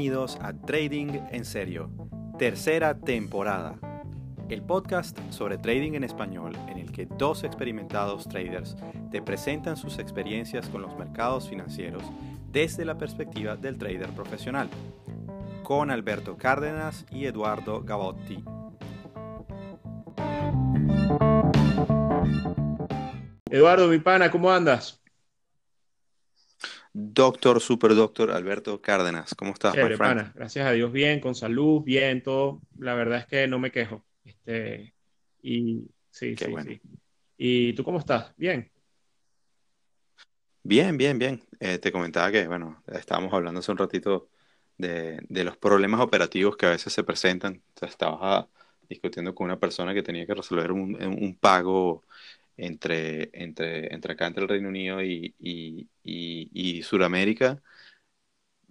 Bienvenidos a Trading en Serio, tercera temporada. El podcast sobre trading en español en el que dos experimentados traders te presentan sus experiencias con los mercados financieros desde la perspectiva del trader profesional, con Alberto Cárdenas y Eduardo Gavotti. Eduardo, mi pana, ¿cómo andas? Doctor, super doctor Alberto Cárdenas, ¿cómo estás? Chévere, pana. Gracias a Dios, bien, con salud, bien, todo. La verdad es que no me quejo. Este, y sí, sí, sí. ¿Y tú cómo estás? Bien. Bien, bien, bien. Eh, te comentaba que, bueno, estábamos hablando hace un ratito de, los problemas operativos que a veces se presentan. O sea, estaba discutiendo con una persona que tenía que resolver un, un pago entre, entre, entre acá, entre el Reino Unido y, y, y, Sudamérica,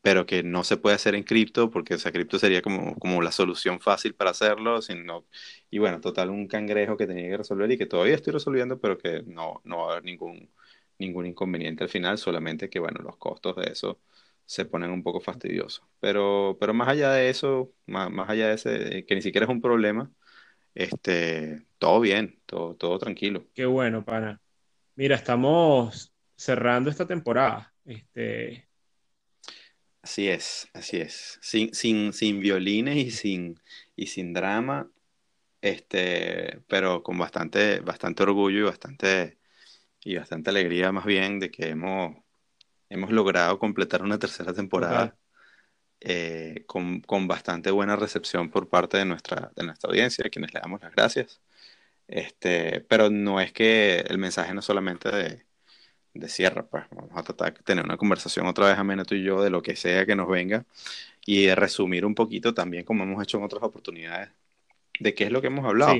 pero que no se puede hacer en cripto, porque esa cripto sería como, como la solución fácil para hacerlo, sino, y bueno, total, un cangrejo que tenía que resolver y que todavía estoy resolviendo, pero que no, no va a haber ningún, ningún inconveniente al final, solamente que, bueno, los costos de eso se ponen un poco fastidiosos. Pero, pero más allá de eso, más, más allá de ese, que ni siquiera es un problema, este, todo bien, todo, todo tranquilo. Qué bueno, pana. Mira, estamos cerrando esta temporada. Este... Así es, así es. Sin, sin, sin violines y sin, y sin drama, este, pero con bastante, bastante orgullo y bastante, y bastante alegría más bien de que hemos, hemos logrado completar una tercera temporada. Eh, con, con, bastante buena recepción por parte de nuestra, de nuestra audiencia, a quienes le damos las gracias. Este, pero no es que el mensaje no solamente de, de cierre, pues vamos a tratar de tener una conversación otra vez amena tú y yo de lo que sea que nos venga y de resumir un poquito también como hemos hecho en otras oportunidades de qué es lo que hemos hablado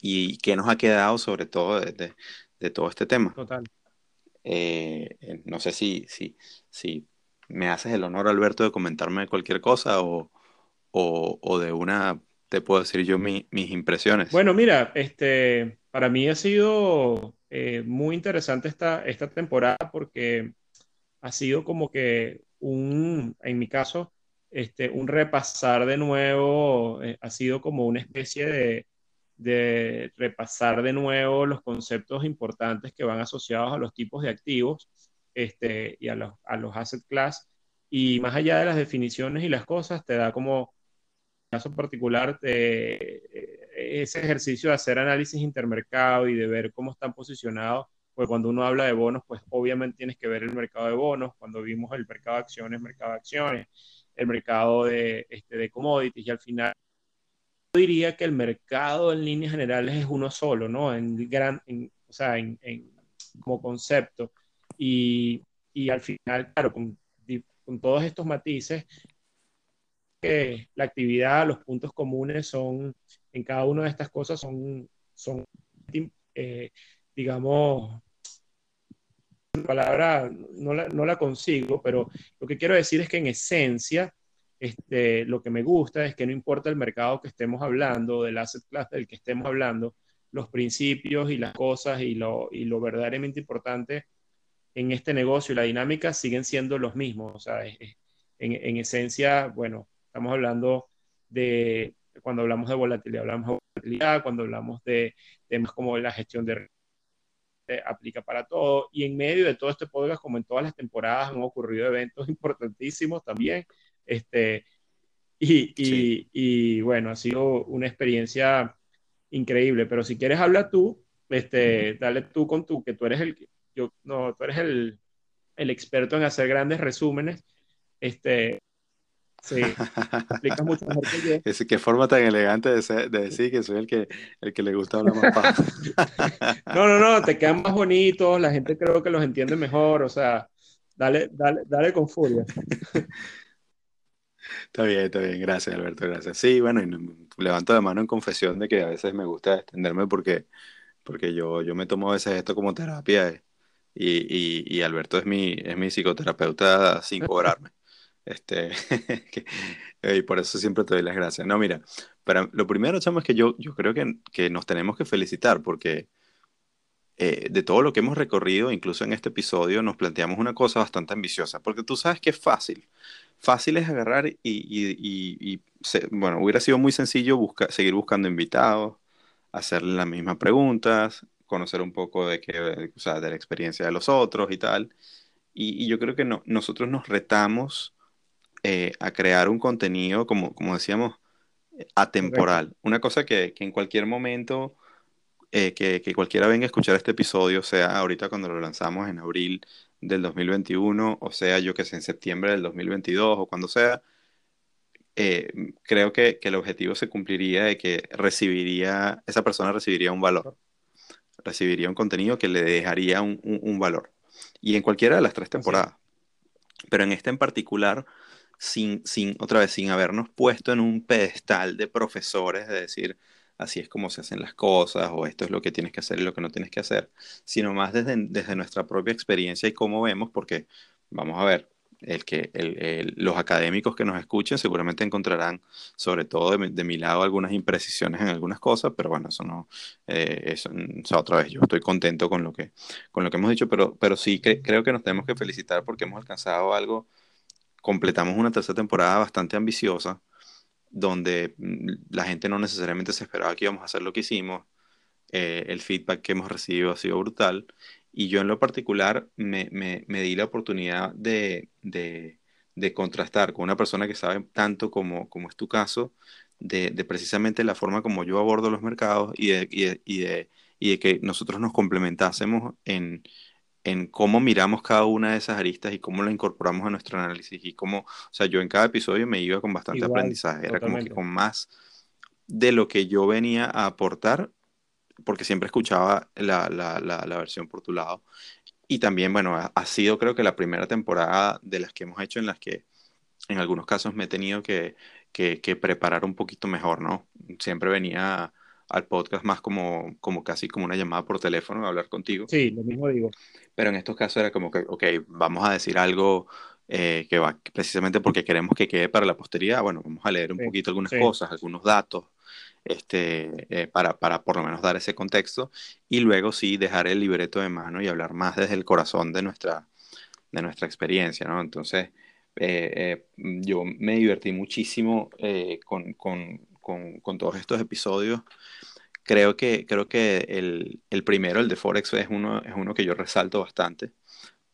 y qué nos ha quedado sobre todo de, de, todo este tema. Total. Eh, eh, no sé si, si, si me haces el honor, Alberto, de comentarme cualquier cosa o, o, de una, te puedo decir yo mis impresiones. Bueno, mira, este, para mí ha sido eh, muy interesante esta, esta temporada porque ha sido como que un, en mi caso, este, un repasar de nuevo, eh, ha sido como una especie de, de repasar de nuevo los conceptos importantes que van asociados a los tipos de activos este, y a los, a los asset class. Y más allá de las definiciones y las cosas, te da como, caso particular, te, ese ejercicio de hacer análisis intermercado y de ver cómo están posicionados. Pues cuando uno habla de bonos, pues obviamente tienes que ver el mercado de bonos. Cuando vimos el mercado de acciones, mercado de acciones, el mercado de, este, de commodities y al final yo diría que el mercado en líneas generales es uno solo, ¿no? En gran, o sea, en, en, como concepto. Y, y al final, claro, con, con, todos estos matices, que la actividad, los puntos comunes son, en cada una de estas cosas son, son eh, digamos, la palabra no la, no la consigo, pero lo que quiero decir es que en esencia, este, lo que me gusta es que no importa el mercado que estemos hablando, del asset class del que estemos hablando, los principios y las cosas y lo, y lo verdaderamente importante en este negocio y la dinámica siguen siendo los mismos. O sea, en, esencia, bueno, estamos hablando de, cuando hablamos de volatilidad, hablamos de volatilidad, cuando hablamos de temas como la gestión de aplica para todo. Y en medio de todo este podcast, como en todas las temporadas, han ocurrido eventos importantísimos también. Este, y, y, y, bueno, ha sido una experiencia increíble. Pero si quieres hablar tú, este, dale tú con tú, que tú eres el, no, tú eres el, experto en hacer grandes resúmenes. Este, Sí, explicas mucho mejor que yo. Es, qué forma tan elegante de, decir que soy el que, el que le gusta hablar más paja. no, no, no, te quedan más bonitos, la gente creo que los entiende mejor, o sea, dale, dale, dale con furia. Está bien, está bien, gracias Alberto, gracias. Sí, bueno, y levanto de mano en confesión de que a veces me gusta extenderme porque, porque yo, yo me tomo a veces esto como terapia eh, y, y, Alberto es mi, es mi psicoterapeuta sin cobrarme. Este, y por eso siempre te doy las gracias. No, mira, pero lo primero, chamo, es que yo, yo creo que, que nos tenemos que felicitar porque eh, de todo lo que hemos recorrido, incluso en este episodio, nos planteamos una cosa bastante ambiciosa, porque tú sabes que es fácil. Fácil es agarrar y, y, bueno, hubiera sido muy sencillo seguir buscando invitados, hacerle las mismas preguntas, conocer un poco de, que, o sea, de la experiencia de los otros y tal. Y, yo creo que no, nosotros nos retamos eh, a crear un contenido, como, como decíamos, atemporal. Una cosa que, que en cualquier momento eh, que, que, cualquiera venga a escuchar este episodio, sea ahorita cuando lo lanzamos en abril del 2021, o sea yo que sé, en septiembre del 2022 o cuando sea, eh, creo que, que, el objetivo se cumpliría de que recibiría, esa persona recibiría un valor, recibiría un contenido que le dejaría un, un, valor. Y en cualquiera de las tres temporadas. Pero en esta en particular, sin, sin, otra vez, sin habernos puesto en un pedestal de profesores, de decir, así es como se hacen las cosas o esto es lo que tienes que hacer y lo que no tienes que hacer, sino más desde, desde nuestra propia experiencia y cómo vemos, porque vamos a ver, el que los académicos que nos escuchen seguramente encontrarán, sobre todo de, mi lado, algunas imprecisiones en algunas cosas, pero bueno, eso no, eh, eso, otra vez, yo estoy contento con lo que, con lo que hemos dicho, pero, pero sí que, creo que nos tenemos que felicitar porque hemos alcanzado algo, completamos una tercera temporada bastante ambiciosa, donde mm, la gente no necesariamente se esperaba que íbamos a hacer lo que hicimos. Eh, el feedback que hemos recibido ha sido brutal. Y yo en lo particular me, me, me di la oportunidad de, de, de, contrastar con una persona que sabe tanto como, como es tu caso, de, de, precisamente la forma como yo abordo los mercados y de, y de, y de, y de que nosotros nos complementásemos en, en cómo miramos cada una de esas aristas y cómo la incorporamos a nuestro análisis y cómo, o sea, yo en cada episodio me iba con bastante aprendizaje, era como que con más de lo que yo venía a aportar, porque siempre escuchaba la, la, la, versión por tu lado. Y también, bueno, ha, sido creo que la primera temporada de las que hemos hecho en las que en algunos casos me he tenido que, que, que preparar un poquito mejor, ¿no? Siempre venía al podcast más como, como casi como una llamada por teléfono, a hablar contigo. Sí, lo mismo digo. Pero en estos casos era como que, ok, vamos a decir algo eh, que va precisamente porque queremos que quede para la posteridad. Bueno, vamos a leer un poquito algunas cosas, algunos datos, este, eh, para, para por lo menos dar ese contexto. Y luego sí dejar el libreto de mano y hablar más desde el corazón de nuestra, de nuestra experiencia, ¿no? Entonces, eh, yo me divertí muchísimo con, con, con, con todos estos episodios creo que, creo que el, el, primero, el de Forex, es uno, es uno que yo resalto bastante,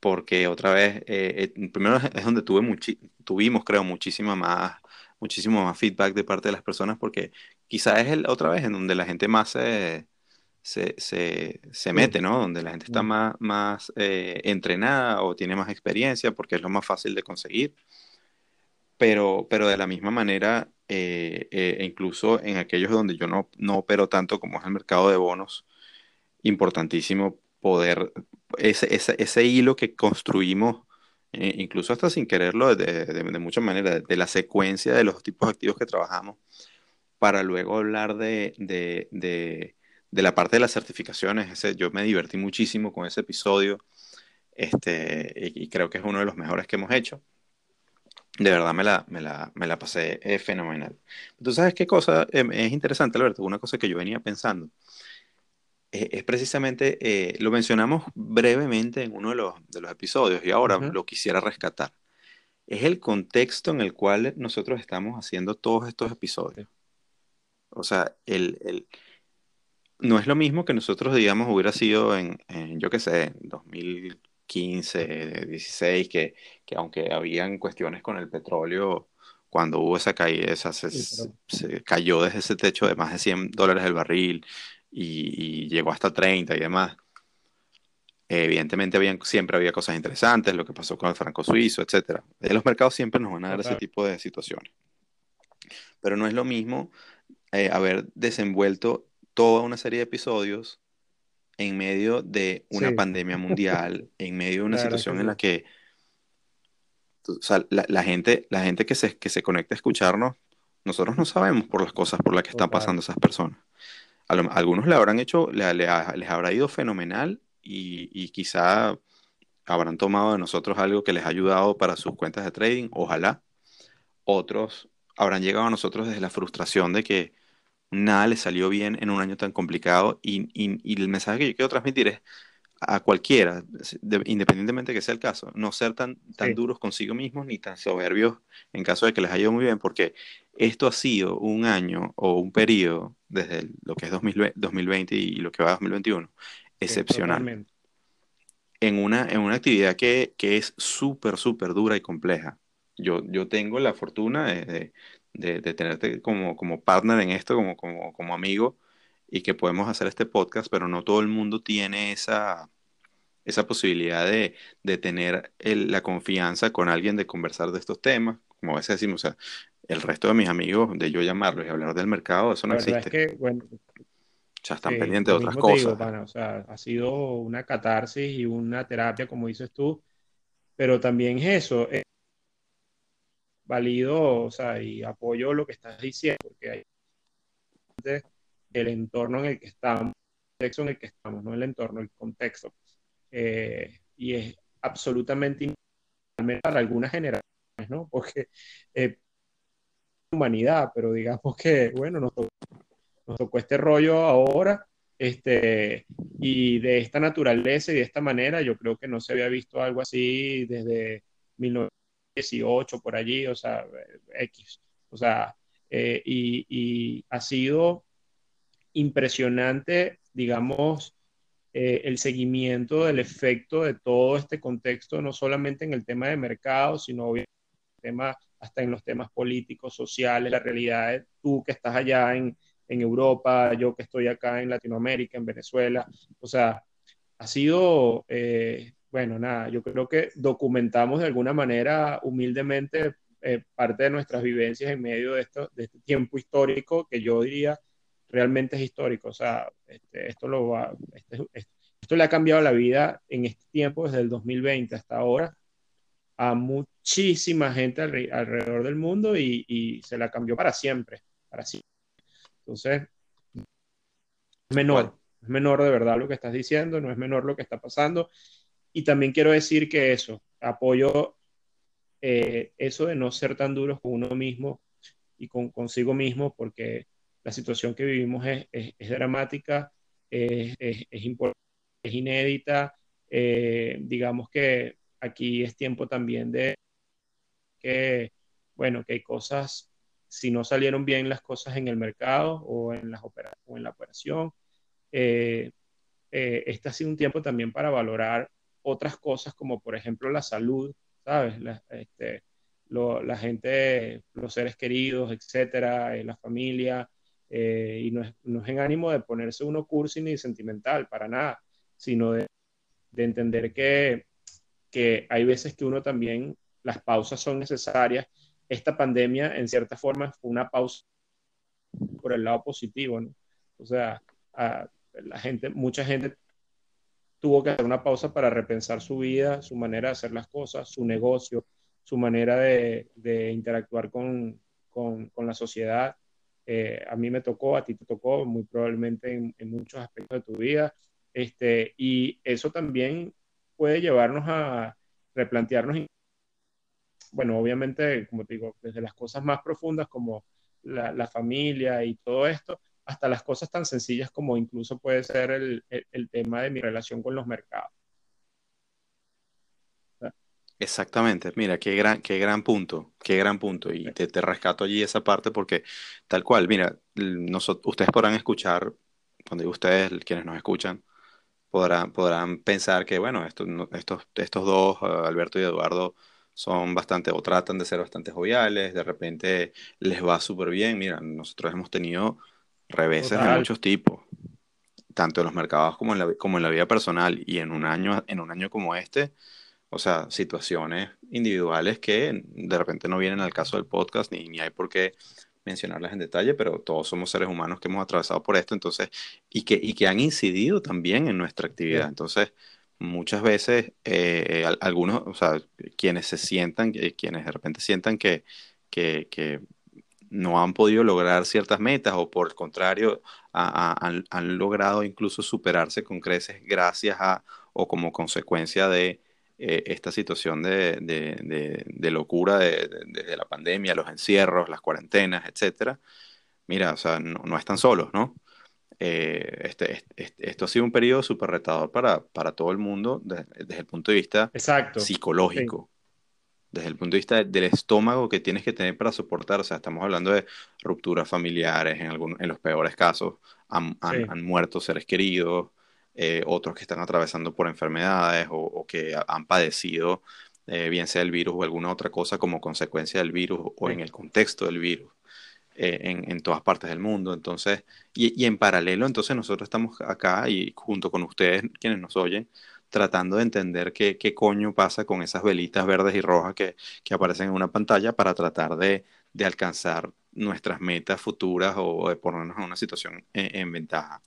porque otra vez, eh, eh primero es donde tuve tuvimos, creo, muchísima más, muchísimo más feedback de parte de las personas, porque quizás es el, otra vez en donde la gente más se, se, se, mete, ¿no? Donde la gente está más, más eh, entrenada o tiene más experiencia, porque es lo más fácil de conseguir. Pero, pero de la misma manera, eh, eh, e incluso en aquellos donde yo no, no opero tanto como es el mercado de bonos, importantísimo poder, ese, ese, ese hilo que construimos, eh, incluso hasta sin quererlo, de, de, de muchas maneras, de la secuencia de los tipos activos que trabajamos, para luego hablar de, la parte de las certificaciones. Ese, yo me divertí muchísimo con ese episodio este, y creo que es uno de los mejores que hemos hecho. De verdad me la, me la, me la pasé eh, fenomenal. ¿Tú sabes qué cosa em, es interesante, Alberto? Una cosa que yo venía pensando. Eh, es precisamente, eh, lo mencionamos brevemente en uno de los, de los episodios y ahora lo quisiera rescatar. Es el contexto en el cual nosotros estamos haciendo todos estos episodios. O sea, el, el, no es lo mismo que nosotros, digamos, hubiera sido en, en yo qué sé, en 2000 15, 16, que, que aunque habían cuestiones con el petróleo, cuando hubo esa caída, esa, se, cayó desde ese techo de más de 100 dólares el barril y, llegó hasta 30 y demás. Evidentemente habían, siempre había cosas interesantes, lo que pasó con el franco suizo, etc. En los mercados siempre nos van a dar ese tipo de situaciones. Pero no es lo mismo eh, haber desenvuelto toda una serie de episodios en medio de una pandemia mundial, en medio de una situación en la que la, gente, la gente que se, que se conecta a escucharnos, nosotros no sabemos por las cosas por las que están pasando esas personas. Algunos le habrán hecho, le, les habrá ido fenomenal y, y, quizá habrán tomado de nosotros algo que les ha ayudado para sus cuentas de trading, ojalá. Otros habrán llegado a nosotros desde la frustración de que nada les salió bien en un año tan complicado y, y, el mensaje que yo quiero transmitir es a cualquiera, independientemente de que sea el caso, no ser tan, tan duros consigo mismos ni tan soberbios en caso de que les haya ido muy bien, porque esto ha sido un año o un periodo desde lo que es 2020 y lo que va a 2021 excepcional. En una, en una actividad que, que es súper, súper dura y compleja. Yo, yo tengo la fortuna de, de, de, tenerte como, como partner en esto, como, como, como amigo, y que podemos hacer este podcast, pero no todo el mundo tiene esa, esa posibilidad de, de tener la confianza con alguien de conversar de estos temas. Como a veces decimos, o sea, el resto de mis amigos, de yo llamarlos y hablar del mercado, eso no existe. que, bueno, ya están pendientes de otras cosas. o sea, ha sido una catarsis y una terapia, como dices tú, pero también es eso, es válido, o sea, y apoyo lo que estás diciendo, porque hay el entorno en el que estamos, el contexto en el que estamos, no el entorno, el contexto. Eh, y es absolutamente para algunas generaciones, ¿no? Porque eh, humanidad, pero digamos que, bueno, nos tocó, nos tocó este rollo ahora, este, y de esta naturaleza y de esta manera, yo creo que no se había visto algo así desde 1918, por allí, o sea, X, o sea, eh, y, y, ha sido impresionante, digamos, eh, el seguimiento del efecto de todo este contexto, no solamente en el tema de mercado, sino obviamente en hasta en los temas políticos, sociales, la realidad tú que estás allá en, en Europa, yo que estoy acá en Latinoamérica, en Venezuela, o sea, ha sido, eh, bueno, nada, yo creo que documentamos de alguna manera humildemente eh, parte de nuestras vivencias en medio de, esto, de este tiempo histórico que yo diría realmente es histórico, o sea, este, esto, lo va, este, esto le ha cambiado la vida en este tiempo, desde el 2020 hasta ahora, a muchísima gente alrededor del mundo y, se la cambió para siempre, para siempre. Entonces, es menor, es menor de verdad lo que estás diciendo, no es menor lo que está pasando. Y también quiero decir que eso, apoyo eh, eso de no ser tan duros con uno mismo y con consigo mismo, porque la situación que vivimos es, es, dramática, es, es, inédita. Eh, digamos que aquí es tiempo también de que, bueno, que hay cosas, si no salieron bien las cosas en el mercado o en, las o en la operación, eh, eh, este ha sido un tiempo también para valorar otras cosas como por ejemplo la salud, ¿sabes? La, este, la gente, los seres queridos, etcétera, eh, la familia, y no es, no es, en ánimo de ponerse uno cursi ni sentimental, para nada, sino de, de entender que que hay veces que uno también, las pausas son necesarias. Esta pandemia, en cierta forma, fue una pausa por el lado positivo, ¿no? O sea, la gente, mucha gente tuvo que hacer una pausa para repensar su vida, su manera de hacer las cosas, su negocio, su manera de, de interactuar con, con, con, la sociedad. Eh, a mí me tocó, a ti te tocó, muy probablemente en, en, muchos aspectos de tu vida. Este, y eso también puede llevarnos a replantearnos, bueno, obviamente, como te digo, desde las cosas más profundas como la, familia y todo esto, hasta las cosas tan sencillas como incluso puede ser el, el, tema de mi relación con los mercados. Exactamente, mira, qué gran, qué gran punto, qué gran punto. Y te, te rescato allí esa parte porque tal cual, mira, nosotros, ustedes podrán escuchar, cuando digo ustedes, quienes nos escuchan, podrán, podrán pensar que, bueno, estos, estos, estos dos, eh, Alberto y Eduardo, son bastante o tratan de ser bastante joviales, de repente les va súper bien. Mira, nosotros hemos tenido reveses de muchos tipos. tanto en los mercados como en la, como en la vida personal y en un año, en un año como este, o sea, situaciones individuales que de repente no vienen al caso del podcast ni, ni hay por qué mencionarlas en detalle, pero todos somos seres humanos que hemos atravesado por esto, entonces, y que, y que han incidido también en nuestra actividad. Entonces, muchas veces, eh, algunos, o sea, quienes se sientan, eh, quienes de repente sientan que, que, que no han podido lograr ciertas metas o por el contrario han, han, logrado incluso superarse con creces gracias a o como consecuencia de eh, esta situación de, de, de, locura de, la pandemia, los encierros, las cuarentenas, etcétera. Mira, o sea, no, no están solos, ¿no? Eh, este, este, esto ha sido un periodo súper retador para, para todo el mundo desde, el punto de vista Exacto. psicológico desde el punto de vista del estómago que tienes que tener para soportar. O sea, estamos hablando de rupturas familiares, en, algún, en los peores casos han, han, muerto seres queridos, eh, otros que están atravesando por enfermedades o, que han padecido, eh, bien sea el virus o alguna otra cosa como consecuencia del virus o en el contexto del virus. Eh, en, en, todas partes del mundo. Entonces, y, y, en paralelo, entonces nosotros estamos acá y junto con ustedes, quienes nos oyen, tratando de entender qué, qué coño pasa con esas velitas verdes y rojas que, que aparecen en una pantalla para tratar de, de, alcanzar nuestras metas futuras o de ponernos en una situación en, ventaja.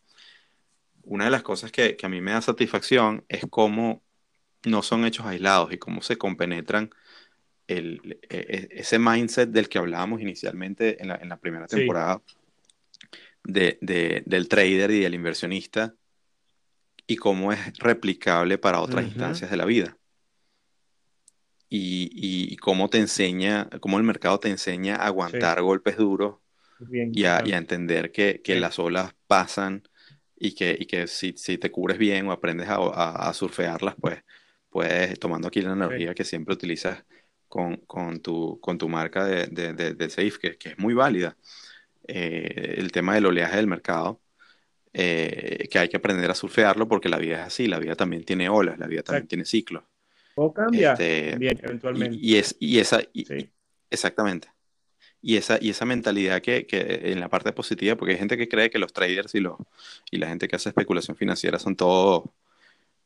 Una de las cosas que, que, a mí me da satisfacción es cómo no son hechos aislados y cómo se compenetran el, e, e, ese mindset del que hablábamos inicialmente en la, en la primera temporada de, de, del trader y del inversionista y cómo es replicable para otras instancias de la vida. Y, y, cómo te enseña, cómo el mercado te enseña a aguantar golpes duros y, a, entender que, que las olas pasan y que, y que si, si, te cubres bien o aprendes a, a, surfearlas, pues puedes, tomando aquí la analogía que siempre utilizas con, con, tu, con tu marca de, de, de, Safe, que, que, es muy válida, eh, el tema del oleaje del mercado eh, que hay que aprender a surfearlo porque la vida es así, la vida también tiene olas, la vida también tiene ciclos. O cambia este, eventualmente. Y, es, y esa, exactamente. Y esa, y esa mentalidad que, que, en la parte positiva, porque hay gente que cree que los traders y, los, y la gente que hace especulación financiera son todos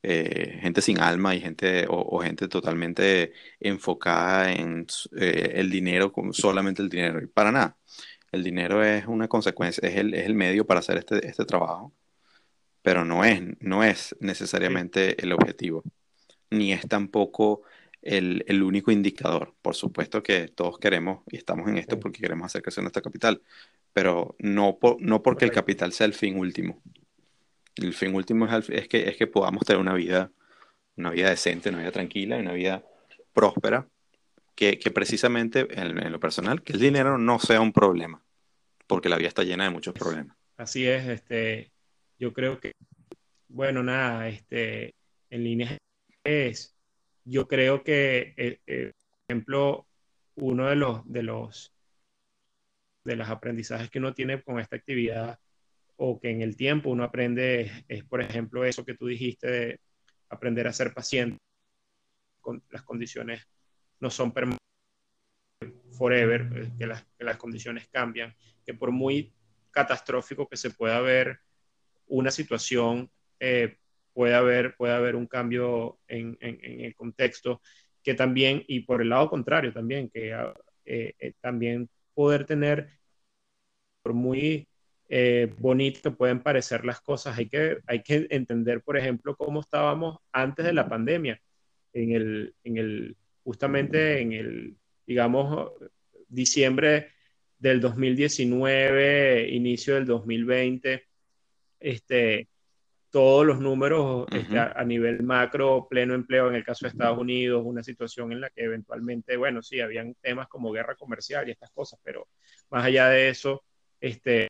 eh, gente sin alma y gente o, gente totalmente enfocada en eh, el dinero, solamente el dinero. Y para nada. El dinero es una consecuencia, es el, es el medio para hacer este, este trabajo, pero no es, no es necesariamente el objetivo, ni es tampoco el, el, único indicador. Por supuesto que todos queremos y estamos en esto porque queremos hacer crecer nuestra capital, pero no, no porque el capital sea el fin último. El fin último es, es, que, es que podamos tener una vida, una vida decente, una vida tranquila, una vida próspera que, precisamente en, lo personal, que el dinero no sea un problema, porque la vida está llena de muchos problemas. Así es, este, yo creo que, bueno, nada, este, en líneas es, yo creo que, eh, eh, por ejemplo, uno de los, de los, de los aprendizajes que uno tiene con esta actividad o que en el tiempo uno aprende es, por ejemplo, eso que tú dijiste de aprender a ser paciente. Con las condiciones no son permanentes forever, eh, que las, que las condiciones cambian, que por muy catastrófico que se pueda ver una situación, eh, puede, haber, puede haber un cambio en, en, el contexto, que también, y por el lado contrario también, que eh, también poder tener, por muy bonito que pueden parecer las cosas, hay que, hay que entender, por ejemplo, cómo estábamos antes de la pandemia, en el, en el justamente en el, digamos, diciembre del 2019, inicio del 2020, este, todos los números este, a, nivel macro, pleno empleo en el caso de Estados Unidos, una situación en la que eventualmente, bueno, sí, habían temas como guerra comercial y estas cosas, pero más allá de eso, este,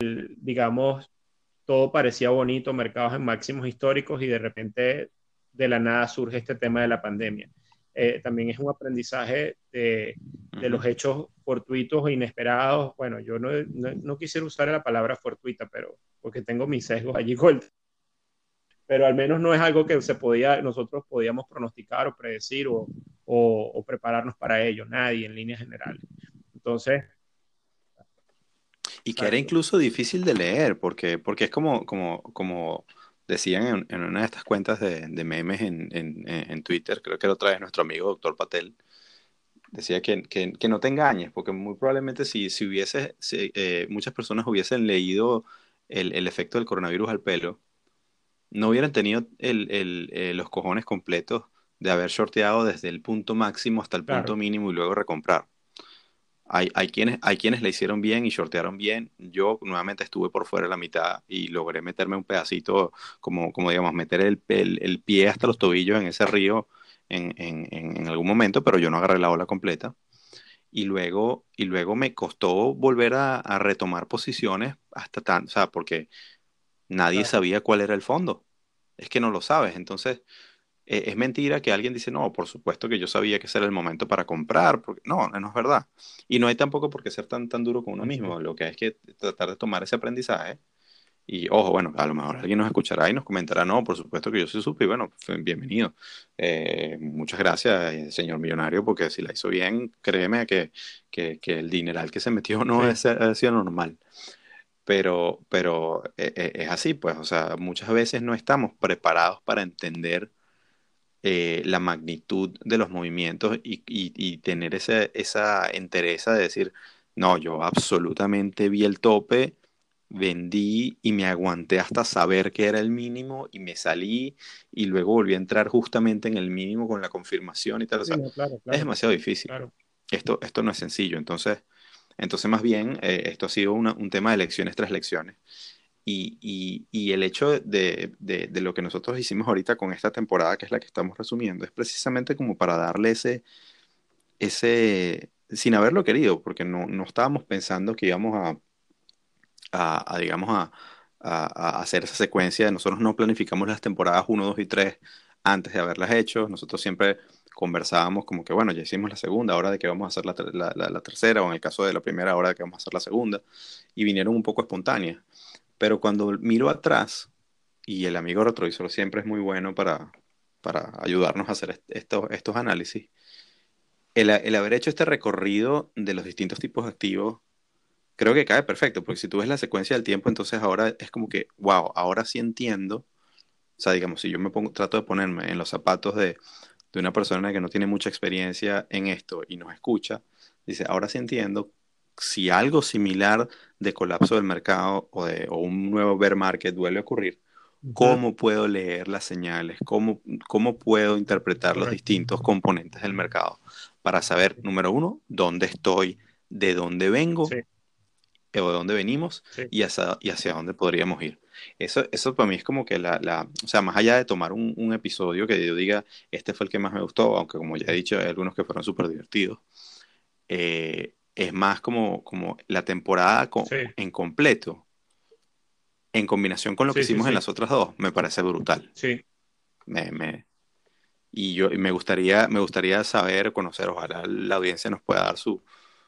digamos, todo parecía bonito, mercados en máximos históricos y de repente de la nada surge este tema de la pandemia. Eh, también es un aprendizaje de, de, los hechos fortuitos e inesperados. Bueno, yo no, no, quisiera usar la palabra fortuita, pero porque tengo mis sesgos allí con pero al menos no es algo que se podía, nosotros podíamos pronosticar o predecir o, o, o prepararnos para ello, nadie en líneas generales. Entonces, Y que era incluso difícil de leer, porque, porque es como, como, como decían en, una de estas cuentas de, memes en, en, Twitter, creo que era otra vez nuestro amigo doctor Patel, decía que, que, que no te engañes, porque muy probablemente si, si hubiese, eh, muchas personas hubiesen leído el, el, efecto del coronavirus al pelo, no hubieran tenido el, el, eh, los cojones completos de haber shorteado desde el punto máximo hasta el punto mínimo y luego recomprar. Hay, hay, quienes, hay quienes le hicieron bien y shortearon bien. Yo nuevamente estuve por fuera de la mitad y logré meterme un pedacito, como, como digamos, meter el, el, el pie hasta los tobillos en ese río en, en, en, algún momento, pero yo no agarré la ola completa. Y luego, y luego me costó volver a, a retomar posiciones hasta tan, o sea, porque nadie sabía cuál era el fondo. Es que no lo sabes. Entonces, e, es mentira que alguien dice, no, por supuesto que yo sabía que ese era el momento para comprar. Porque... No, no es verdad. Y no hay tampoco por qué ser tan, tan duro con uno mismo. Lo que hay es que tratar de tomar ese aprendizaje y ojo, bueno, a lo mejor alguien nos escuchará y nos comentará, no, por supuesto que yo sí supe, y bueno, bienvenido. Eh, muchas gracias, eh, señor millonario, porque si la hizo bien, créeme que, que, que el dineral que se metió no es, ha sido normal. Pero, pero eh, es así, pues, o sea, muchas veces no estamos preparados para entender la magnitud de los movimientos y, y, y tener ese, esa entereza de decir, no, yo absolutamente vi el tope vendí y me aguanté hasta saber que era el mínimo y me salí y luego volví a entrar justamente en el mínimo con la confirmación y tal. es demasiado difícil. Esto, esto no es sencillo. Entonces, entonces más bien, eh, esto ha sido un tema de lecciones tras lecciones. Y, y, y el hecho de, de, de, lo que nosotros hicimos ahorita con esta temporada, que es la que estamos resumiendo, es precisamente como para darle ese, ese sin haberlo querido, porque no, no estábamos pensando que íbamos a a, digamos, a, a, hacer esa secuencia. Nosotros no planificamos las temporadas 1, 2 y 3 antes de haberlas hecho. Nosotros siempre conversábamos como que, bueno, ya hicimos la segunda, ahora de que vamos a hacer la, la, la, tercera, o en el caso de la primera, hora de que vamos a hacer la segunda, y vinieron un poco espontáneas. Pero cuando miro atrás, y el amigo retrovisor siempre es muy bueno para, para ayudarnos a hacer estos, estos análisis, el, el haber hecho este recorrido de los distintos tipos de activos creo que cae perfecto, porque si tú ves la secuencia del tiempo, entonces ahora es como que, wow, ahora sí entiendo. O sea, digamos, si yo me pongo, trato de ponerme en los zapatos de, de una persona que no tiene mucha experiencia en esto y nos escucha, dice, ahora sí entiendo si algo similar de colapso del mercado o, de, o un nuevo bear market duele ocurrir, ¿cómo puedo leer las señales? ¿Cómo, cómo puedo interpretar los distintos componentes del mercado? Para saber, número uno, dónde estoy, de dónde vengo de dónde venimos y, hacia, y hacia dónde podríamos ir. Eso, eso para mí es como que la, la o sea, más allá de tomar un, un, episodio que yo diga, este fue el que más me gustó, aunque como ya he dicho, hay algunos que fueron súper divertidos, eh, es más como, como la temporada en completo, en combinación con lo que hicimos en las otras dos, me parece brutal. Sí. Me, me, y yo me gustaría, me gustaría saber, conocer, ojalá la audiencia nos pueda dar su,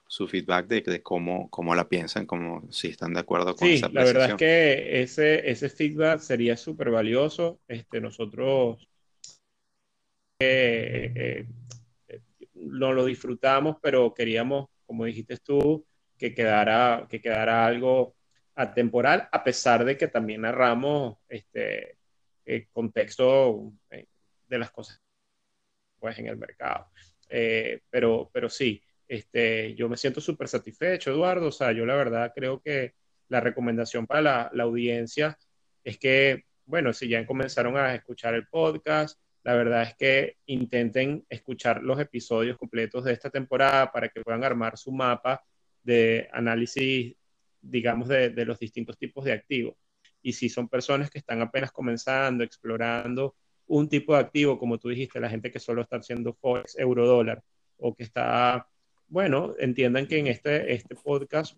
su feedback de, de, cómo, cómo la piensan, como si están de acuerdo con sí, esa la verdad es que ese, ese feedback sería súper valioso. Este, nosotros eh, eh, eh, no lo disfrutamos, pero queríamos, como dijiste tú, que quedara, que quedara algo atemporal, a pesar de que también narramos este el contexto de las cosas pues, en el mercado. pero, pero sí, este, yo me siento súper satisfecho, Eduardo. O sea, yo la verdad creo que la recomendación para la, la, audiencia es que, bueno, si ya comenzaron a escuchar el podcast, la verdad es que intenten escuchar los episodios completos de esta temporada para que puedan armar su mapa de análisis, digamos, de, de los distintos tipos de activos. Y si son personas que están apenas comenzando, explorando un tipo de activo, como tú dijiste, la gente que solo está haciendo Forex, euro dólar, o que está bueno, entiendan que en este, este podcast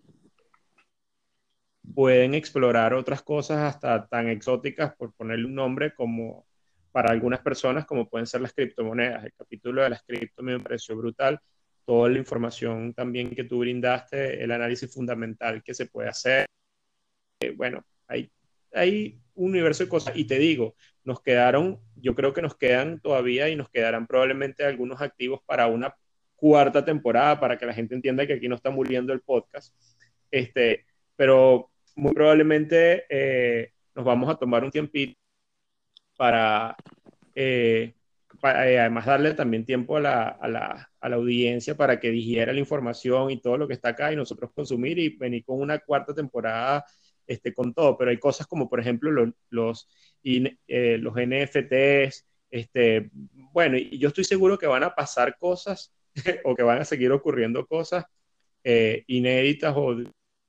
pueden explorar otras cosas hasta tan exóticas, por ponerle un nombre, como para algunas personas, como pueden ser las criptomonedas. El capítulo de las cripto me pareció brutal. Toda la información también que tú brindaste, el análisis fundamental que se puede hacer. Eh, bueno, hay, hay un universo de cosas. Y te digo, nos quedaron, yo creo que nos quedan todavía y nos quedarán probablemente algunos activos para una cuarta temporada para que la gente entienda que aquí no está muriendo el podcast. Este, pero muy probablemente eh, nos vamos a tomar un tiempito para, eh, eh, además darle también tiempo a la, a, la, a la, audiencia para que digiera la información y todo lo que está acá y nosotros consumir y venir con una cuarta temporada este, con todo. Pero hay cosas como, por ejemplo, los, los, los NFTs. Este, bueno, y yo estoy seguro que van a pasar cosas o que van a seguir ocurriendo cosas inéditas o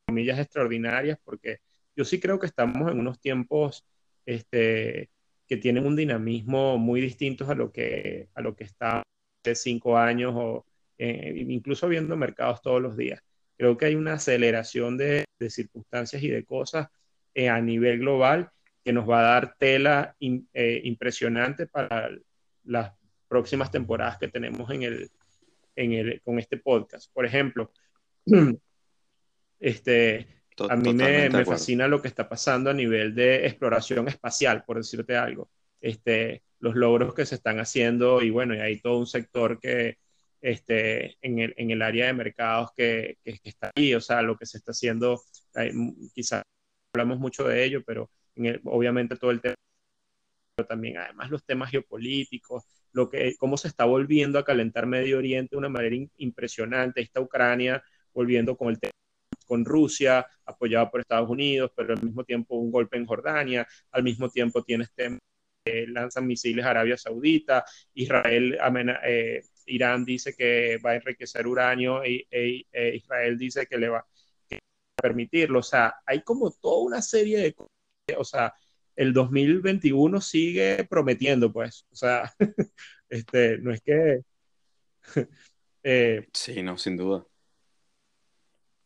comillas extraordinarias, porque yo sí creo que estamos en unos tiempos este, que tienen un dinamismo muy distinto a lo que, a lo que está hace cinco años o eh, incluso viendo mercados todos los días. Creo que hay una aceleración de, de circunstancias y de cosas eh, a nivel global que nos va a dar tela in, eh, impresionante para las próximas temporadas que tenemos en el, en el, con este podcast. Por ejemplo, Este, a mí me, me, fascina lo que está pasando a nivel de exploración espacial, por decirte algo. Este, los logros que se están haciendo y bueno, y hay todo un sector que este, en, el, en el área de mercados que, que, está ahí, o sea, lo que se está haciendo, quizás hablamos mucho de ello, pero obviamente todo el tema, pero también además los temas geopolíticos, lo que, cómo se está volviendo a calentar Medio Oriente de una manera impresionante, esta Ucrania volviendo con el con Rusia, apoyado por Estados Unidos, pero al mismo tiempo un golpe en Jordania, al mismo tiempo tiene este, eh, lanzan misiles a Arabia Saudita, Israel, eh, Irán dice que va a enriquecer uranio e, e, Israel dice que le va a permitirlo, o sea, hay como toda una serie de cosas, o sea, el 2021 sigue prometiendo, pues, o sea, este, no es que... eh, sí, no, sin duda.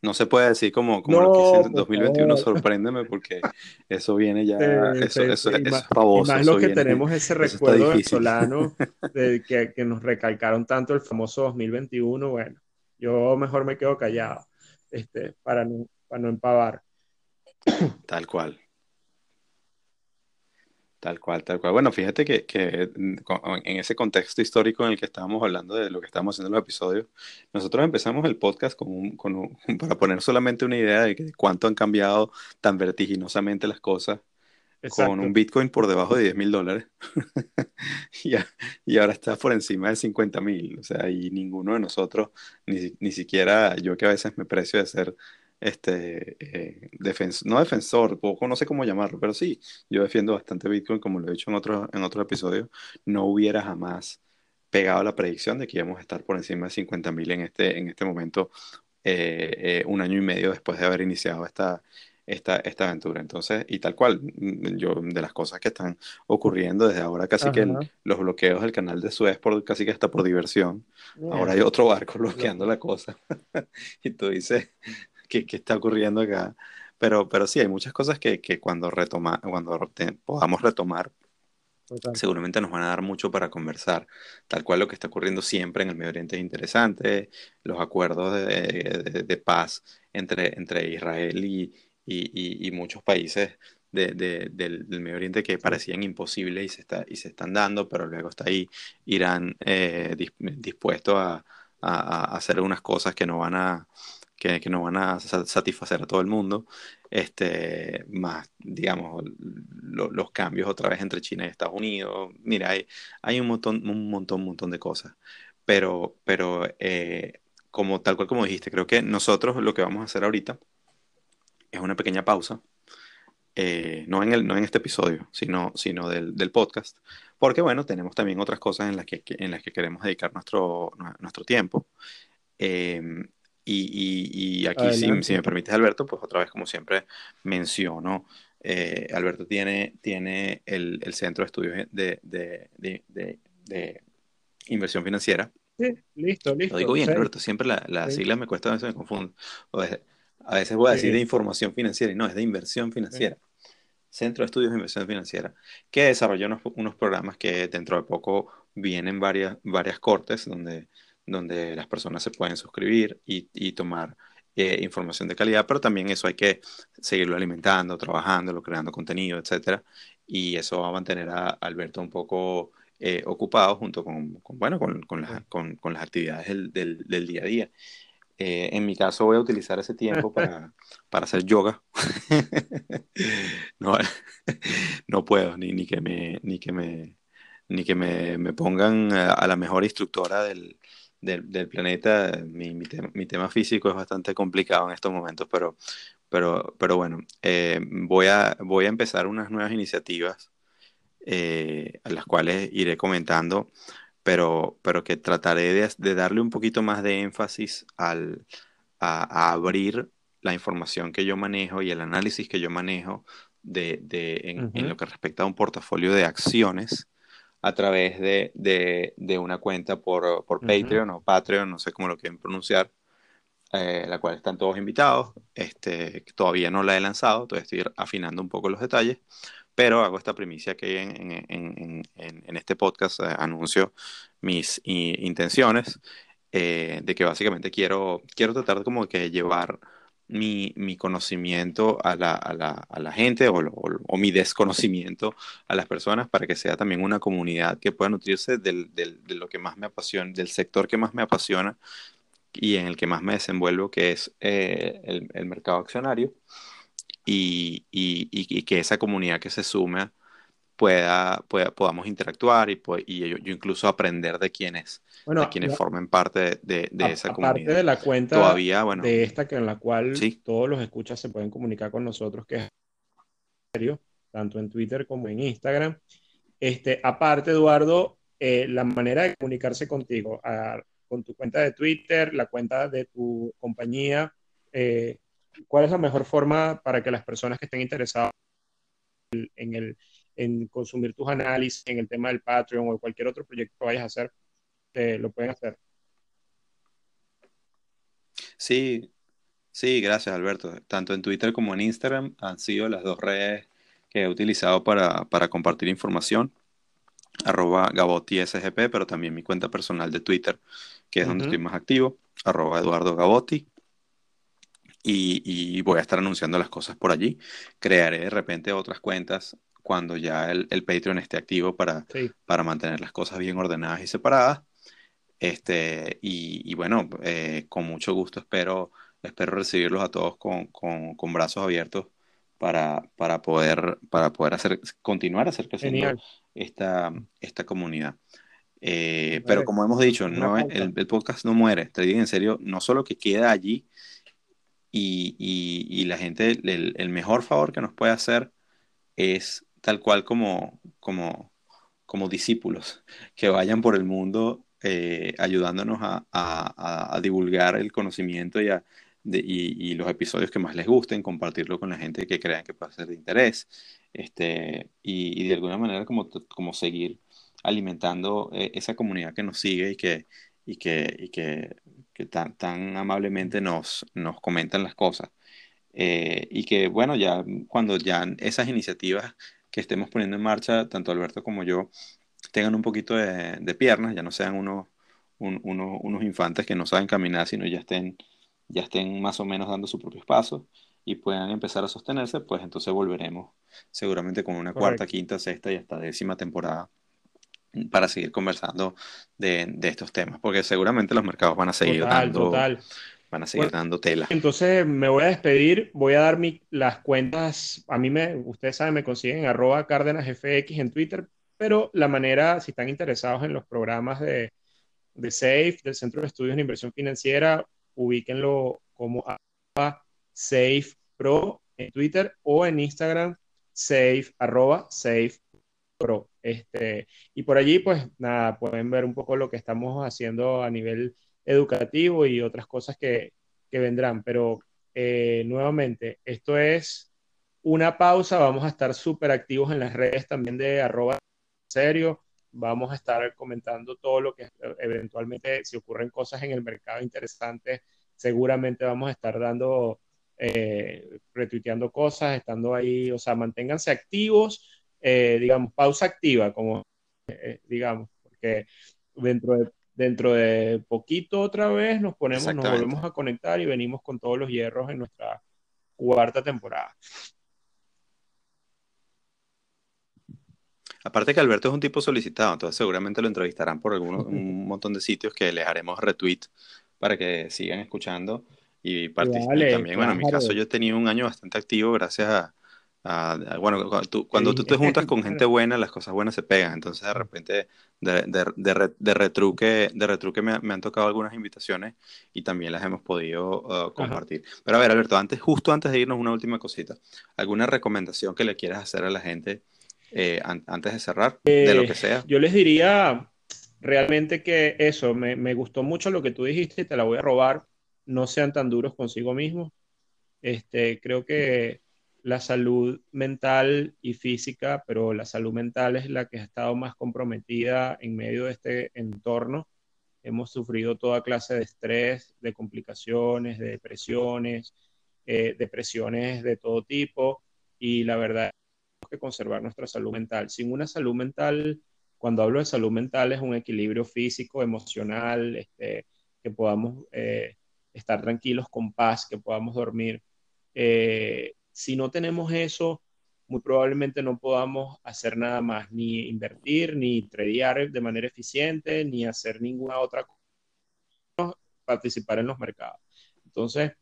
No se puede decir como, como lo que hice en 2021, sorpréndeme, porque eso viene ya, eso, eso, y más, Y más lo que tenemos ese recuerdo venezolano de que, que, nos recalcaron tanto el famoso 2021, bueno, yo mejor me quedo callado, este, para no, para no empavar. Tal cual. Tal cual, tal cual. Bueno, fíjate que, que, mm, en ese contexto histórico en el que estábamos hablando de lo que estábamos haciendo en los episodios, nosotros empezamos el podcast con un, con un, para poner solamente una idea de que cuánto han cambiado tan vertiginosamente las cosas Exacto. con un Bitcoin por debajo de 10 mil dólares y, y, ahora está por encima de 50 mil. O sea, y ninguno de nosotros, ni, ni siquiera yo que a veces me precio de ser este, eh, no defensor, poco, no sé cómo llamarlo, pero sí, yo defiendo bastante Bitcoin, como lo he dicho en otros en otro episodios, no hubiera jamás pegado la predicción de que íbamos a estar por encima de 50 mil en este, en este momento, eh, eh, un año y medio después de haber iniciado esta, esta, esta aventura. Entonces, y tal cual, mm, yo de las cosas que están ocurriendo desde ahora, casi Ajá. que el, los bloqueos del canal de Suez, por, casi que hasta por diversión. Ahora hay otro barco bloqueando la cosa. y tú dices, qué, está ocurriendo acá. Pero, pero sí, hay muchas cosas que, que cuando, retoma, cuando podamos retomar, Total. seguramente nos van a dar mucho para conversar. Tal cual lo que está ocurriendo siempre en el Medio Oriente es interesante, los acuerdos de, de, de paz entre, entre Israel y, y, y, muchos países de, de, del, del, Medio Oriente que parecían imposibles y se, está, y se están dando, pero luego está ahí Irán eh, dispuesto a, a, a, hacer unas cosas que no van a, que, que, no van a satisfacer a todo el mundo, este, más, digamos, lo, los cambios otra vez entre China y Estados Unidos. Mira, hay, hay un montón, un montón, un montón de cosas. Pero, pero eh, como, tal cual como dijiste, creo que nosotros lo que vamos a hacer ahorita es una pequeña pausa. Eh, no, en el, no en este episodio, sino, sino del, del, podcast, porque bueno, tenemos también otras cosas en las que, en las que queremos dedicar nuestro, nuestro tiempo. Eh, y, y, y aquí, si, si, me permites, Alberto, pues otra vez, como siempre, menciono, eh, Alberto tiene, tiene el, el, Centro de Estudios de, de, de, de, Inversión Financiera. Sí, listo, listo. Lo digo bien, sí. Alberto, siempre las la sí. siglas me cuesta, a veces me confundo. A veces voy a decir de información financiera y no, es de inversión financiera. Centro de Estudios de Inversión Financiera, que desarrolló unos, unos programas que dentro de poco vienen varias, varias cortes donde donde las personas se pueden suscribir y, y tomar eh, información de calidad, pero también eso hay que seguirlo alimentando, trabajando, creando contenido, etcétera, y eso va a mantener a Alberto un poco eh, ocupado junto con, con bueno, con, con, las, con, las actividades del, del, del, día a día. Eh, en mi caso voy a utilizar ese tiempo para, para hacer yoga. no, no puedo, ni, ni que me, ni que me, ni que me, me pongan a, la mejor instructora del, del, del planeta. Mi, mi, mi, tema físico es bastante complicado en estos momentos, pero, pero, pero bueno, eh, voy, a, voy a empezar unas nuevas iniciativas eh, a las cuales iré comentando pero, pero que trataré de, darle un poquito más de énfasis al, a, abrir la información que yo manejo y el análisis que yo manejo de, de en, lo que respecta a un portafolio de acciones a través de, de una cuenta por, por Patreon o Patreon, no sé cómo lo quieren pronunciar, eh, la cual están todos invitados. Este, todavía no la he lanzado, todavía estoy afinando un poco los detalles, pero hago esta primicia que en, en, en, en este podcast eh, anuncio mis intenciones eh, de que básicamente quiero, quiero tratar como que llevar mi, mi conocimiento a la, a la, a la gente o, o, mi desconocimiento a las personas para que sea también una comunidad que pueda nutrirse del, del, de lo que más me apasiona, del sector que más me apasiona y en el que más me desenvuelvo, que es eh, el, el mercado accionario y, y, que esa comunidad que se sume pueda, pueda podamos interactuar y, y yo, incluso aprender de quienes, de quienes formen parte de, de, esa comunidad. Aparte de la cuenta Todavía, bueno, de esta que en la cual todos los escuchas se pueden comunicar con nosotros, que es serio, tanto en Twitter como en Instagram. Este, aparte, Eduardo, eh, la manera de comunicarse contigo, con tu cuenta de Twitter, la cuenta de tu compañía, eh, ¿cuál es la mejor forma para que las personas que estén interesadas en, el, en consumir tus análisis, en el tema del Patreon o cualquier otro proyecto que vayas a hacer, te lo pueden hacer? Sí, sí, gracias Alberto. Tanto en Twitter como en Instagram han sido las dos redes que he utilizado para, para compartir información. Arroba Gabotti SGP, pero también mi cuenta personal de Twitter, que es donde estoy más activo. Arroba Eduardo Gabotti y, voy a estar anunciando las cosas por allí. Crearé de repente otras cuentas cuando ya el, el Patreon esté activo para, para mantener las cosas bien ordenadas y separadas. Este, y, bueno, eh, con mucho gusto espero, espero recibirlos a todos con, con, con brazos abiertos para, para, poder, para poder hacer, continuar a creciendo esta, esta comunidad. Eh, pero como hemos dicho, no, el, el, podcast no muere. Te digo en serio, no solo que queda allí, y, y, la gente, el, mejor favor que nos puede hacer es tal cual como, como, como discípulos, que vayan por el mundo eh, ayudándonos a, a, a, divulgar el conocimiento y, y, y, los episodios que más les gusten, compartirlo con la gente que crean que puede ser de interés, este, y, de alguna manera como, como seguir alimentando eh, esa comunidad que nos sigue y que, y que, y que que tan, tan amablemente nos, nos comentan las cosas. Eh, y que, bueno, ya cuando ya esas iniciativas que estemos poniendo en marcha, tanto Alberto como yo, tengan un poquito de, de piernas, ya no sean unos, unos infantes que no saben caminar, sino ya estén, ya estén más o menos dando sus propios pasos y puedan empezar a sostenerse, pues entonces volveremos seguramente con una cuarta, quinta, sexta y hasta décima temporada para seguir conversando de, de, estos temas, porque seguramente los mercados van a seguir dando van a seguir dando tela. Entonces me voy a despedir, voy a dar mi, las cuentas, a mí me, ustedes saben, me consiguen arroba cárdenasfx en Twitter, pero la manera, si están interesados en los programas de, de SAFE, del Centro de Estudios en Inversión Financiera, ubíquenlo como SAFE Pro en Twitter o en Instagram, SAFE, arroba SAFE Pro. Este, y por allí, pues nada, pueden ver un poco lo que estamos haciendo a nivel educativo y otras cosas que, que vendrán. Pero eh, nuevamente, esto es una pausa. Vamos a estar súper activos en las redes también de arroba serio. Vamos a estar comentando todo lo que eventualmente, si ocurren cosas en el mercado interesantes, seguramente vamos a estar dando, eh, retuiteando cosas, estando ahí, o sea, manténganse activos eh, digamos, pausa activa, como digamos, porque dentro de, dentro de poquito otra vez nos ponemos, nos volvemos a conectar y venimos con todos los hierros en nuestra cuarta temporada. Aparte que Alberto es un tipo solicitado, entonces seguramente lo entrevistarán por algunos, un montón de sitios que les haremos retweet para que sigan escuchando y participen también. Bueno, en mi caso yo he tenido un año bastante activo gracias a, bueno, cuando tú, cuando tú te juntas con gente buena, las cosas buenas se pegan. Entonces, de repente, de, de, de, retruque, de retruque me, me, han tocado algunas invitaciones y también las hemos podido uh, compartir. Pero a ver, Alberto, antes, justo antes de irnos, una última cosita. ¿Alguna recomendación que le quieras hacer a la gente eh, antes de cerrar, de lo que sea? Eh, yo les diría realmente que eso, me, me gustó mucho lo que tú dijiste y te la voy a robar. No sean tan duros consigo mismos. Este, creo que la salud mental y física, pero la salud mental es la que ha estado más comprometida en medio de este entorno. Hemos sufrido toda clase de estrés, de complicaciones, de depresiones, eh, depresiones de todo tipo y la verdad es que conservar nuestra salud mental. Sin una salud mental, cuando hablo de salud mental es un equilibrio físico, emocional, este, que podamos eh, estar tranquilos con paz, que podamos dormir. Eh, si no tenemos eso, muy probablemente no podamos hacer nada más, ni invertir, ni tradear de manera eficiente, ni hacer ninguna otra cosa, participar en los mercados. Entonces,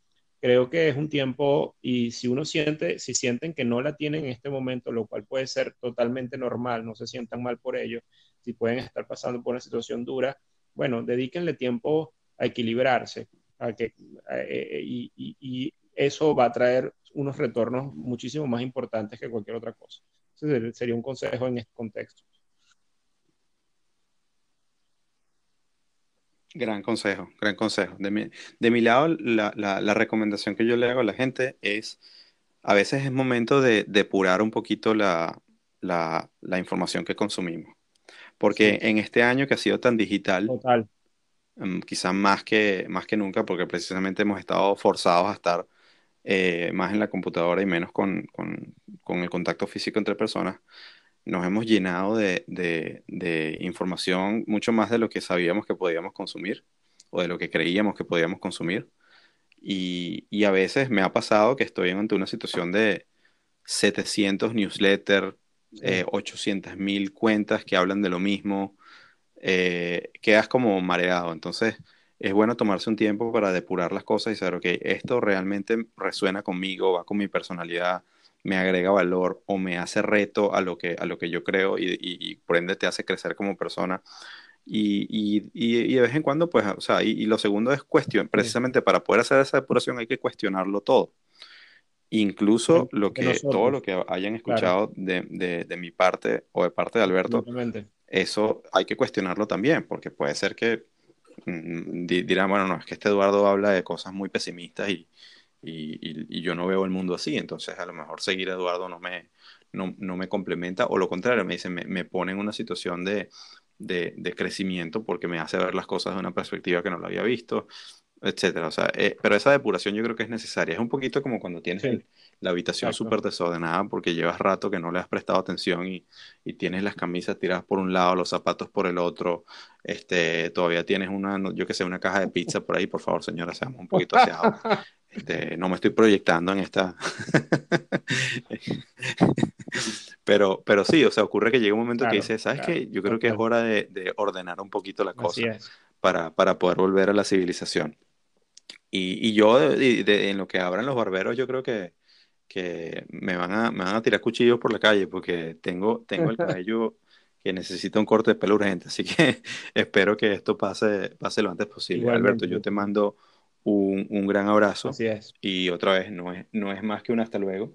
creo que es un tiempo y si uno siente, si sienten que no la tienen en este momento, lo cual puede ser totalmente normal, no se sientan mal por ello, si pueden estar pasando por una situación dura, bueno, dedíquenle tiempo a equilibrarse, a que, eh, y, y, eso va a traer unos retornos muchísimo más importantes que cualquier otra cosa. Ese sería un consejo en este contexto. Gran consejo, gran consejo. De mi, de mi lado, la, la, recomendación que yo le hago a la gente es, a veces es momento de depurar un poquito la, la, información que consumimos. Porque en este año que ha sido tan digital, Total. Mm, quizás más que, más que nunca, porque precisamente hemos estado forzados a estar eh, más en la computadora y menos con, con, con, el contacto físico entre personas, nos hemos llenado de, de, de, información mucho más de lo que sabíamos que podíamos consumir o de lo que creíamos que podíamos consumir. Y, y a veces me ha pasado que estoy ante una situación de 700 newsletters, eh, 800 mil cuentas que hablan de lo mismo, eh, quedas como mareado. Entonces, es bueno tomarse un tiempo para depurar las cosas y saber, ok, esto realmente resuena conmigo, va con mi personalidad, me agrega valor o me hace reto a lo que, a lo que yo creo y, y, por ende te hace crecer como persona. Y, y, de vez en cuando, pues, o sea, y, lo segundo es cuestión, precisamente para poder hacer esa depuración hay que cuestionarlo todo. Incluso lo que, todo lo que hayan escuchado de, de, de, mi parte o de parte de Alberto, eso hay que cuestionarlo también, porque puede ser que dirán, bueno, no, es que este Eduardo habla de cosas muy pesimistas y, y, yo no veo el mundo así, entonces a lo mejor seguir a Eduardo no me, no, no me complementa, o lo contrario, me dice, me, me pone en una situación de, de, de, crecimiento porque me hace ver las cosas de una perspectiva que no lo había visto, etcétera. O sea, eh, pero esa depuración yo creo que es necesaria. Es un poquito como cuando tienes la habitación súper desordenada porque llevas rato que no le has prestado atención y, y, tienes las camisas tiradas por un lado, los zapatos por el otro. Este, todavía tienes una, yo que sé, una caja de pizza por ahí. Por favor, señora, seamos un poquito aseados. Este, no me estoy proyectando en esta. pero, pero sí, o sea, ocurre que llega un momento que dices, ¿sabes qué? Yo creo que es hora de, de ordenar un poquito la cosa para, para poder volver a la civilización. Y, y yo, en lo que abran los barberos, yo creo que, que me, van a, me van a tirar cuchillos por la calle porque tengo, tengo el cabello que necesita un corte de pelo urgente. Así que espero que esto pase, pase lo antes posible. Alberto, yo te mando un, un, gran abrazo. Así es. Y otra vez, no es, no es más que un hasta luego.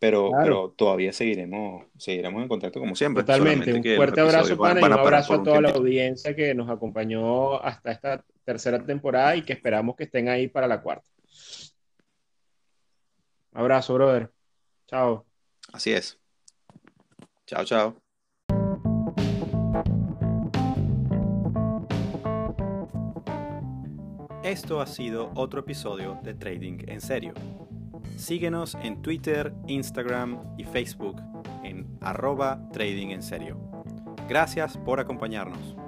Pero, pero todavía seguiremos, seguiremos en contacto como siempre. Totalmente. Un fuerte abrazo, pana, y un abrazo a toda la audiencia que nos acompañó hasta esta tercera temporada y que esperamos que estén ahí para la cuarta. Abrazo, brother. Chao. Así es. Chao, chao. Esto ha sido otro episodio de Trading en Serio. Síguenos en Twitter, Instagram y Facebook en arroba Trading en Serio. Gracias por acompañarnos.